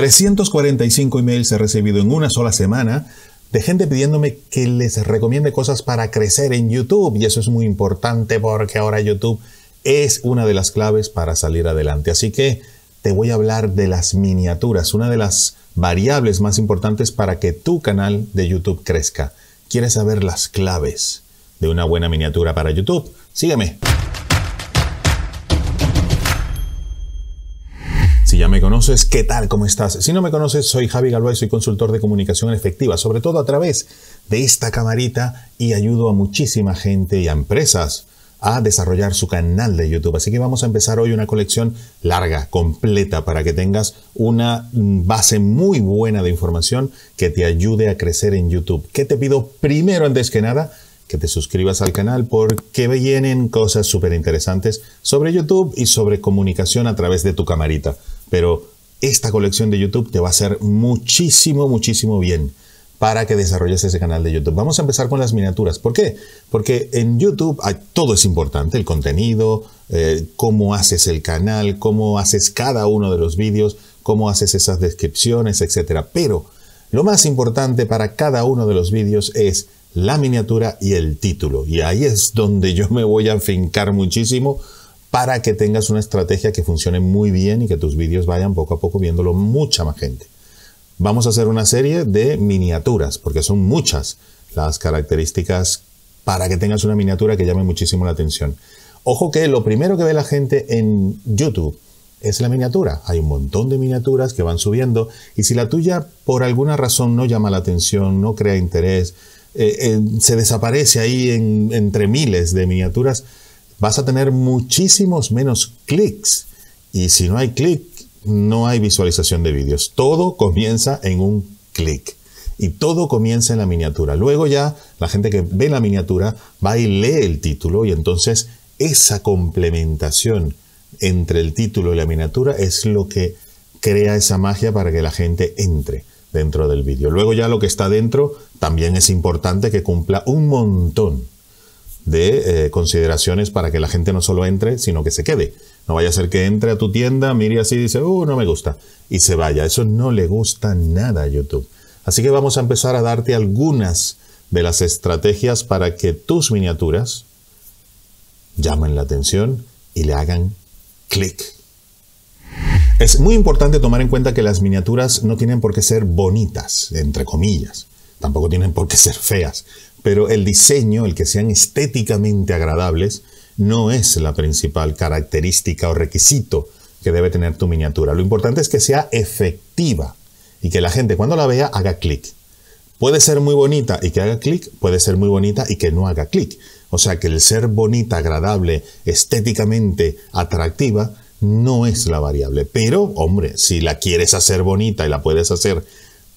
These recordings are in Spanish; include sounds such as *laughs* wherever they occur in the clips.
345 emails he recibido en una sola semana de gente pidiéndome que les recomiende cosas para crecer en YouTube y eso es muy importante porque ahora YouTube es una de las claves para salir adelante. Así que te voy a hablar de las miniaturas, una de las variables más importantes para que tu canal de YouTube crezca. ¿Quieres saber las claves de una buena miniatura para YouTube? Sígueme. Si ya me conoces, ¿qué tal? ¿Cómo estás? Si no me conoces, soy Javi Galvay, soy consultor de comunicación efectiva, sobre todo a través de esta camarita y ayudo a muchísima gente y a empresas a desarrollar su canal de YouTube. Así que vamos a empezar hoy una colección larga, completa, para que tengas una base muy buena de información que te ayude a crecer en YouTube. ¿Qué te pido primero antes que nada? que te suscribas al canal porque vienen cosas súper interesantes sobre YouTube y sobre comunicación a través de tu camarita. Pero esta colección de YouTube te va a hacer muchísimo, muchísimo bien para que desarrolles ese canal de YouTube. Vamos a empezar con las miniaturas. ¿Por qué? Porque en YouTube todo es importante, el contenido, eh, cómo haces el canal, cómo haces cada uno de los vídeos, cómo haces esas descripciones, etc. Pero lo más importante para cada uno de los vídeos es la miniatura y el título. Y ahí es donde yo me voy a fincar muchísimo para que tengas una estrategia que funcione muy bien y que tus vídeos vayan poco a poco viéndolo mucha más gente. Vamos a hacer una serie de miniaturas, porque son muchas las características para que tengas una miniatura que llame muchísimo la atención. Ojo que lo primero que ve la gente en YouTube es la miniatura. Hay un montón de miniaturas que van subiendo y si la tuya por alguna razón no llama la atención, no crea interés, eh, eh, se desaparece ahí entre miles de miniaturas, vas a tener muchísimos menos clics. Y si no hay clic, no hay visualización de vídeos. Todo comienza en un clic. Y todo comienza en la miniatura. Luego ya la gente que ve la miniatura va y lee el título y entonces esa complementación entre el título y la miniatura es lo que crea esa magia para que la gente entre dentro del vídeo. Luego ya lo que está dentro también es importante que cumpla un montón de eh, consideraciones para que la gente no solo entre, sino que se quede. No vaya a ser que entre a tu tienda, mire así y dice, uh, no me gusta, y se vaya. Eso no le gusta nada a YouTube. Así que vamos a empezar a darte algunas de las estrategias para que tus miniaturas llamen la atención y le hagan clic es muy importante tomar en cuenta que las miniaturas no tienen por qué ser bonitas, entre comillas. Tampoco tienen por qué ser feas. Pero el diseño, el que sean estéticamente agradables, no es la principal característica o requisito que debe tener tu miniatura. Lo importante es que sea efectiva y que la gente cuando la vea haga clic. Puede ser muy bonita y que haga clic, puede ser muy bonita y que no haga clic. O sea que el ser bonita, agradable, estéticamente atractiva, no es la variable. Pero, hombre, si la quieres hacer bonita y la puedes hacer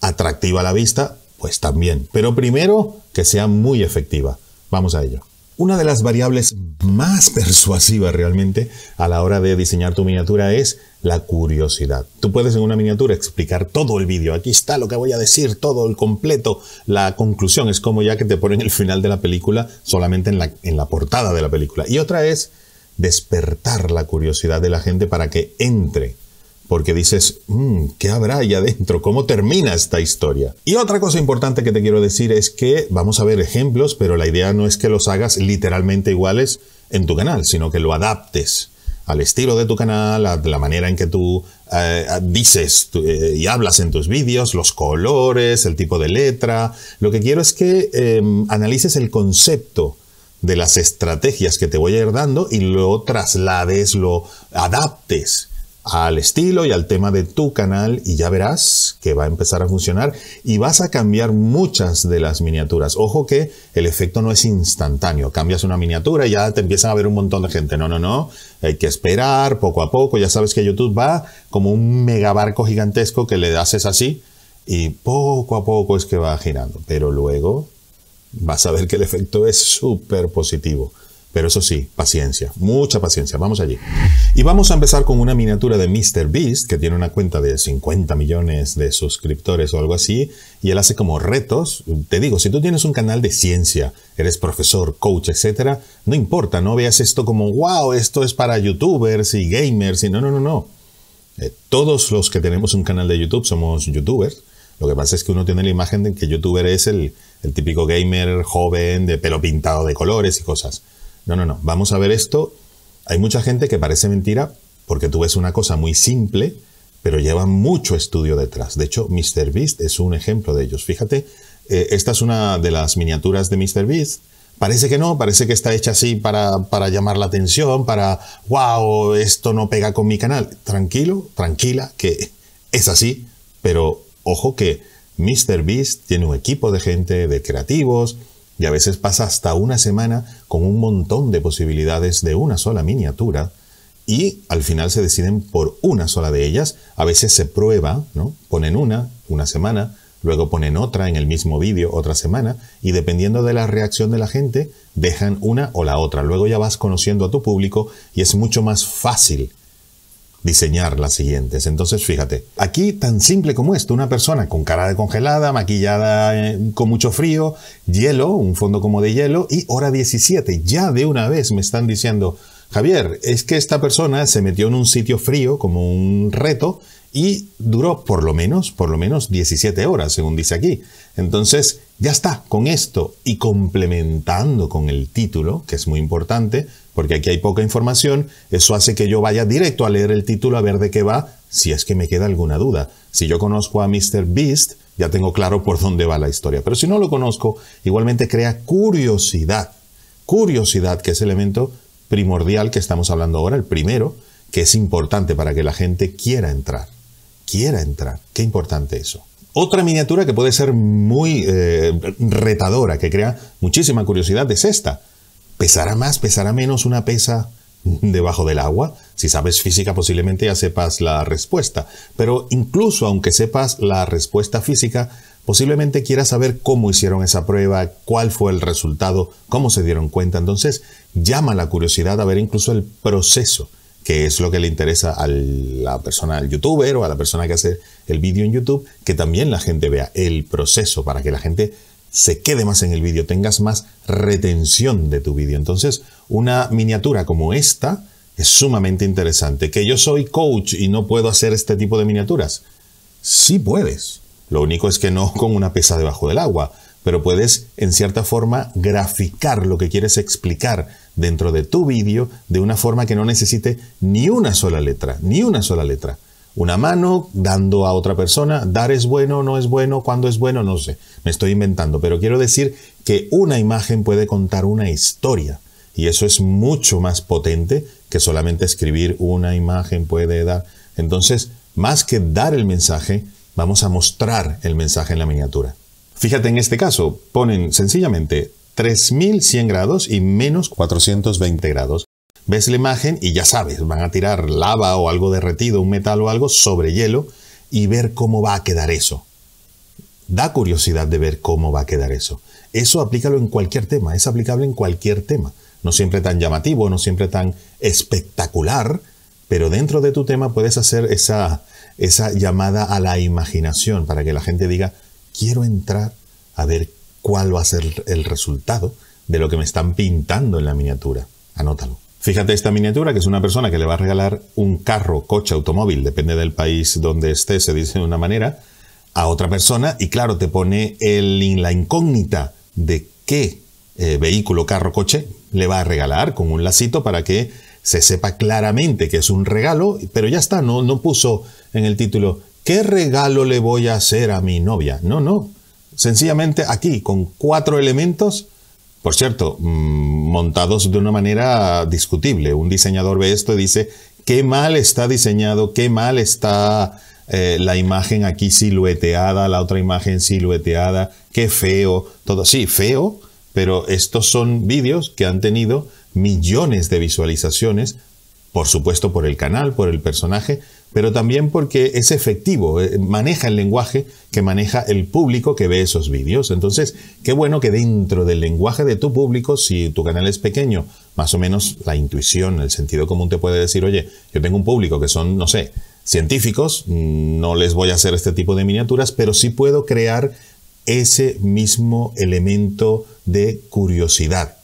atractiva a la vista, pues también. Pero primero, que sea muy efectiva. Vamos a ello. Una de las variables más *laughs* persuasivas realmente a la hora de diseñar tu miniatura es la curiosidad. Tú puedes en una miniatura explicar todo el vídeo. Aquí está lo que voy a decir, todo el completo. La conclusión es como ya que te ponen el final de la película solamente en la, en la portada de la película. Y otra es despertar la curiosidad de la gente para que entre. Porque dices, mm, ¿qué habrá ahí adentro? ¿Cómo termina esta historia? Y otra cosa importante que te quiero decir es que vamos a ver ejemplos, pero la idea no es que los hagas literalmente iguales en tu canal, sino que lo adaptes al estilo de tu canal, a la manera en que tú eh, dices eh, y hablas en tus vídeos, los colores, el tipo de letra. Lo que quiero es que em, analices el concepto de las estrategias que te voy a ir dando y lo traslades, lo adaptes al estilo y al tema de tu canal y ya verás que va a empezar a funcionar y vas a cambiar muchas de las miniaturas. Ojo que el efecto no es instantáneo. Cambias una miniatura y ya te empiezan a ver un montón de gente. No, no, no. Hay que esperar poco a poco. Ya sabes que YouTube va como un megabarco gigantesco que le haces así y poco a poco es que va girando. Pero luego vas a ver que el efecto es súper positivo. Pero eso sí, paciencia, mucha paciencia. Vamos allí. Y vamos a empezar con una miniatura de MrBeast, que tiene una cuenta de 50 millones de suscriptores o algo así, y él hace como retos. Te digo, si tú tienes un canal de ciencia, eres profesor, coach, etc., no importa, no veas esto como, wow, esto es para youtubers y gamers, y no, no, no, no. Eh, todos los que tenemos un canal de YouTube somos youtubers. Lo que pasa es que uno tiene la imagen de que youtuber es el, el típico gamer joven de pelo pintado de colores y cosas. No, no, no. Vamos a ver esto. Hay mucha gente que parece mentira porque tú ves una cosa muy simple, pero lleva mucho estudio detrás. De hecho, MrBeast es un ejemplo de ellos. Fíjate, eh, esta es una de las miniaturas de MrBeast. Parece que no, parece que está hecha así para, para llamar la atención, para, wow, esto no pega con mi canal. Tranquilo, tranquila, que es así, pero ojo que MrBeast tiene un equipo de gente, de creativos, y a veces pasa hasta una semana con un montón de posibilidades de una sola miniatura y al final se deciden por una sola de ellas. A veces se prueba, ¿no? Ponen una, una semana, luego ponen otra en el mismo vídeo otra semana y dependiendo de la reacción de la gente dejan una o la otra. Luego ya vas conociendo a tu público y es mucho más fácil diseñar las siguientes. Entonces, fíjate, aquí tan simple como esto, una persona con cara de congelada, maquillada eh, con mucho frío, hielo, un fondo como de hielo y hora 17. Ya de una vez me están diciendo, Javier, es que esta persona se metió en un sitio frío como un reto y duró por lo menos, por lo menos 17 horas, según dice aquí. Entonces, ya está, con esto y complementando con el título, que es muy importante, porque aquí hay poca información, eso hace que yo vaya directo a leer el título a ver de qué va, si es que me queda alguna duda. Si yo conozco a Mr. Beast, ya tengo claro por dónde va la historia. Pero si no lo conozco, igualmente crea curiosidad. Curiosidad, que es el elemento primordial que estamos hablando ahora, el primero, que es importante para que la gente quiera entrar quiera entrar. Qué importante eso. Otra miniatura que puede ser muy eh, retadora, que crea muchísima curiosidad, es esta. ¿Pesará más, pesará menos una pesa debajo del agua? Si sabes física posiblemente ya sepas la respuesta, pero incluso aunque sepas la respuesta física, posiblemente quieras saber cómo hicieron esa prueba, cuál fue el resultado, cómo se dieron cuenta. Entonces llama la curiosidad a ver incluso el proceso que es lo que le interesa a la persona, al youtuber o a la persona que hace el vídeo en YouTube, que también la gente vea el proceso para que la gente se quede más en el vídeo, tengas más retención de tu vídeo. Entonces, una miniatura como esta es sumamente interesante. Que yo soy coach y no puedo hacer este tipo de miniaturas. Sí puedes. Lo único es que no con una pesa debajo del agua, pero puedes en cierta forma graficar lo que quieres explicar dentro de tu vídeo de una forma que no necesite ni una sola letra, ni una sola letra. Una mano dando a otra persona, dar es bueno, no es bueno, cuándo es bueno, no sé, me estoy inventando, pero quiero decir que una imagen puede contar una historia y eso es mucho más potente que solamente escribir una imagen puede dar. Entonces, más que dar el mensaje, vamos a mostrar el mensaje en la miniatura. Fíjate en este caso, ponen sencillamente 3100 grados y menos 420 grados. Ves la imagen y ya sabes, van a tirar lava o algo derretido, un metal o algo sobre hielo y ver cómo va a quedar eso. Da curiosidad de ver cómo va a quedar eso. Eso aplícalo en cualquier tema, es aplicable en cualquier tema. No siempre tan llamativo, no siempre tan espectacular, pero dentro de tu tema puedes hacer esa, esa llamada a la imaginación para que la gente diga, quiero entrar a ver cuál va a ser el resultado de lo que me están pintando en la miniatura. Anótalo. Fíjate esta miniatura, que es una persona que le va a regalar un carro, coche, automóvil, depende del país donde esté, se dice de una manera, a otra persona y claro, te pone el, la incógnita de qué eh, vehículo, carro, coche le va a regalar con un lacito para que se sepa claramente que es un regalo, pero ya está, no, no puso en el título, ¿qué regalo le voy a hacer a mi novia? No, no, sencillamente aquí, con cuatro elementos, por cierto, mm, montados de una manera discutible. Un diseñador ve esto y dice, qué mal está diseñado, qué mal está eh, la imagen aquí silueteada, la otra imagen silueteada, qué feo, todo. Sí, feo, pero estos son vídeos que han tenido millones de visualizaciones, por supuesto por el canal, por el personaje, pero también porque es efectivo, eh, maneja el lenguaje que maneja el público que ve esos vídeos. Entonces, qué bueno que dentro del lenguaje de tu público, si tu canal es pequeño, más o menos la intuición, el sentido común te puede decir, oye, yo tengo un público que son, no sé, científicos, mm, no les voy a hacer este tipo de miniaturas, pero sí puedo crear ese mismo elemento de curiosidad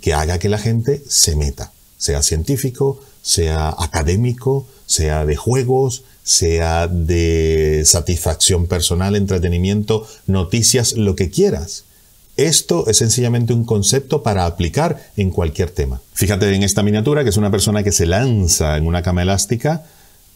que haga que la gente se meta, sea científico, sea académico, sea de juegos, sea de satisfacción personal, entretenimiento, noticias, lo que quieras. Esto es sencillamente un concepto para aplicar en cualquier tema. Fíjate en esta miniatura que es una persona que se lanza en una cama elástica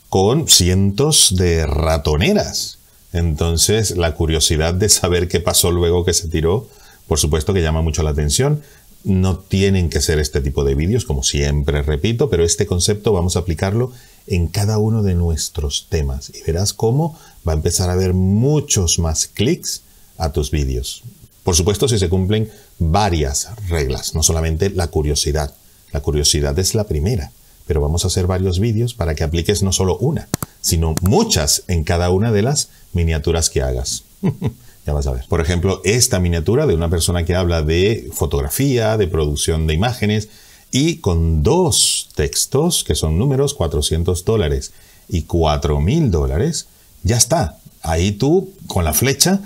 con cientos de ratoneras. Entonces, la curiosidad de saber qué pasó luego que se tiró, por supuesto que llama mucho la atención. No tienen que ser este tipo de vídeos, como siempre repito, pero este concepto vamos a aplicarlo en cada uno de nuestros temas y verás cómo va a empezar a haber muchos más clics a tus vídeos. Por supuesto, si se cumplen varias reglas, no solamente la curiosidad. La curiosidad es la primera, pero vamos a hacer varios vídeos para que apliques no solo una, sino muchas en cada una de las miniaturas que hagas. *laughs* Ya vas a ver. Por ejemplo, esta miniatura de una persona que habla de fotografía, de producción de imágenes, y con dos textos, que son números, 400 dólares y 4.000 dólares, ya está. Ahí tú, con la flecha,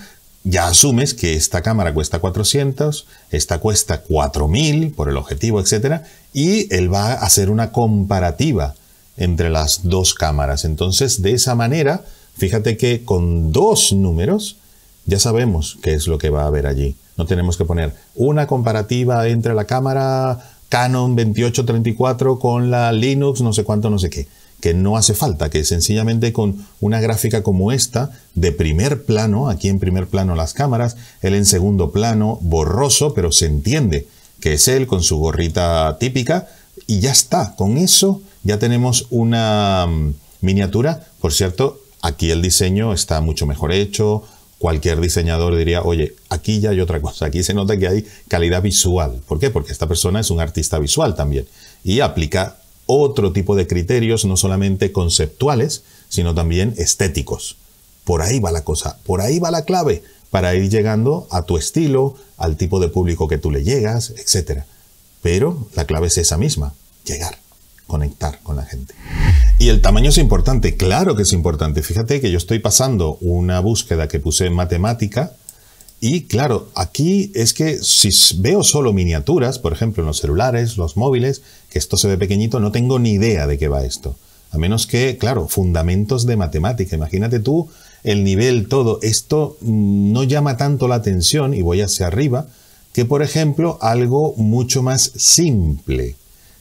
ya asumes que esta cámara cuesta 400, esta cuesta 4000 por el objetivo, etc. Y él va a hacer una comparativa entre las dos cámaras. Entonces, de esa manera, fíjate que con dos números ya sabemos qué es lo que va a haber allí. No tenemos que poner una comparativa entre la cámara Canon 2834 con la Linux, no sé cuánto, no sé qué. Que no hace falta, que sencillamente con una gráfica como esta, de primer plano, aquí en primer plano las cámaras, él en segundo plano, borroso, pero se entiende que es él con su gorrita típica, y ya está. Con eso ya tenemos una mm, miniatura. Por cierto, aquí el diseño está mucho mejor hecho, cualquier diseñador diría, oye, aquí ya hay otra cosa, aquí se nota que hay calidad visual. ¿Por qué? Porque esta persona es un artista visual también y aplica otro tipo de criterios, no solamente conceptuales, sino también estéticos. Por ahí va la cosa, por ahí va la clave para ir llegando a tu estilo, al tipo de público que tú le llegas, etc. Pero la clave es esa misma, llegar, conectar con la gente. Y el tamaño es importante, claro que es importante. Fíjate que yo estoy pasando una búsqueda que puse en matemática y claro, aquí es que si veo solo miniaturas, por ejemplo en los celulares, los móviles, que esto se ve pequeñito, no tengo ni idea de qué va esto. A menos que, claro, fundamentos de matemática. Imagínate tú el nivel, todo. Esto no llama tanto la atención, y voy hacia arriba, que por ejemplo algo mucho más simple.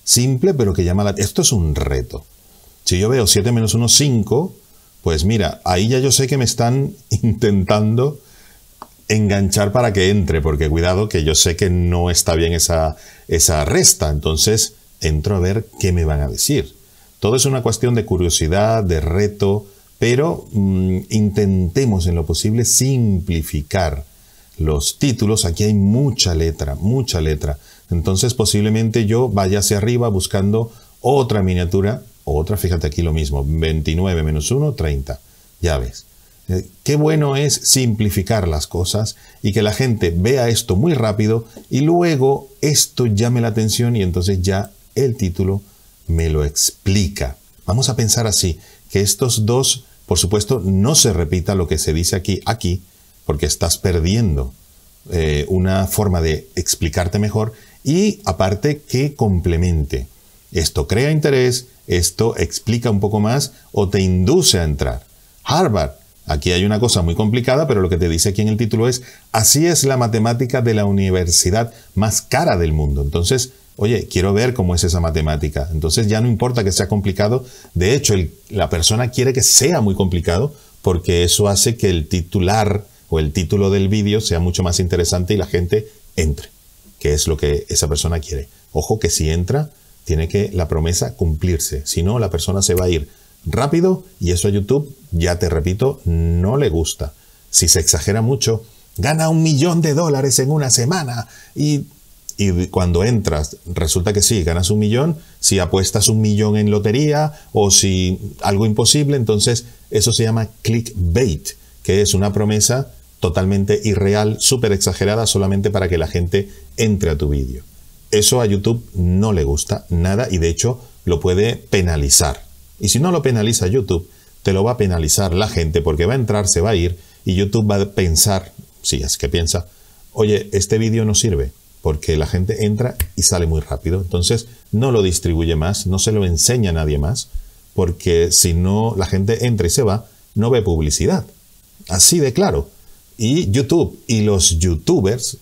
Simple, pero que llama la Esto es un reto. Si yo veo 7 menos 1, 5, pues mira, ahí ya yo sé que me están *laughs* intentando enganchar para que entre, porque cuidado que yo sé que no está bien esa, esa resta, entonces entro a ver qué me van a decir. Todo es una cuestión de curiosidad, de reto, pero mm, intentemos en lo posible simplificar los títulos. Aquí hay mucha letra, mucha letra. Entonces posiblemente yo vaya hacia arriba buscando otra miniatura otra, fíjate aquí lo mismo, 29 menos 1, 30. Ya ves. Eh, qué bueno es simplificar las cosas y que la gente vea esto muy rápido y luego esto llame la atención y entonces ya el título me lo explica. Vamos a pensar así, que estos dos, por supuesto, no se repita lo que se dice aquí, aquí, porque estás perdiendo eh, una forma de explicarte mejor y aparte que complemente. Esto crea interés, esto explica un poco más o te induce a entrar. Harvard, aquí hay una cosa muy complicada, pero lo que te dice aquí en el título es, así es la matemática de la universidad más cara del mundo. Entonces, oye, quiero ver cómo es esa matemática. Entonces ya no importa que sea complicado, de hecho la persona quiere que sea muy complicado porque eso hace que el titular o el título del vídeo sea mucho más interesante y la gente entre, que es lo que esa persona quiere. Ojo que si entra, tiene que la promesa cumplirse. Si no, la persona se va a ir rápido y eso a YouTube, ya te repito, no le gusta. Si se exagera mucho, gana un millón de dólares en una semana y, y cuando entras resulta que sí, ganas un millón, si apuestas un millón en lotería o si algo imposible, entonces eso se llama clickbait, que es una promesa totalmente irreal, súper exagerada solamente para que la gente entre a tu vídeo. Eso a YouTube no le gusta nada y de hecho lo puede penalizar. Y si no lo penaliza YouTube, te lo va a penalizar la gente porque va a entrar, se va a ir y YouTube va a pensar, si es que piensa, oye, este vídeo no sirve porque la gente entra y sale muy rápido. Entonces no lo distribuye más, no se lo enseña a nadie más porque si no, la gente entra y se va, no ve publicidad. Así de claro. Y YouTube y los youtubers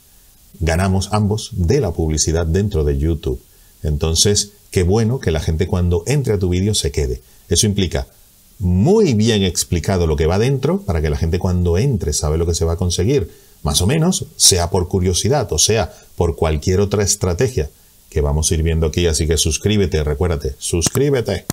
ganamos ambos de la publicidad dentro de YouTube. Entonces, qué bueno que la gente cuando entre a tu vídeo se quede. Eso implica muy bien explicado lo que va dentro para que la gente cuando entre sabe lo que se va a conseguir, más o menos, sea por curiosidad o sea por cualquier otra estrategia que vamos a ir viendo aquí. Así que suscríbete, recuérdate, suscríbete.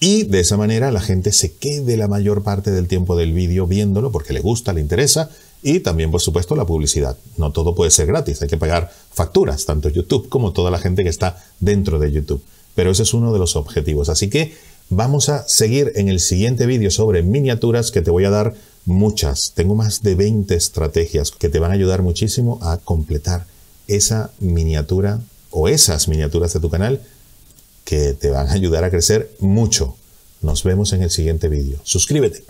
Y de esa manera la gente se quede la mayor parte del tiempo del vídeo viéndolo porque le gusta, le interesa y también, por supuesto, la publicidad. No todo puede ser gratis, hay que pagar facturas, tanto YouTube como toda la gente que está dentro de YouTube. Pero ese es uno de los objetivos. Así que vamos a seguir en el siguiente vídeo sobre miniaturas que te voy a dar muchas. Tengo más de 20 estrategias que te van a ayudar muchísimo a completar esa miniatura o esas miniaturas de tu canal que te van a ayudar a crecer mucho. Nos vemos en el siguiente vídeo. Suscríbete.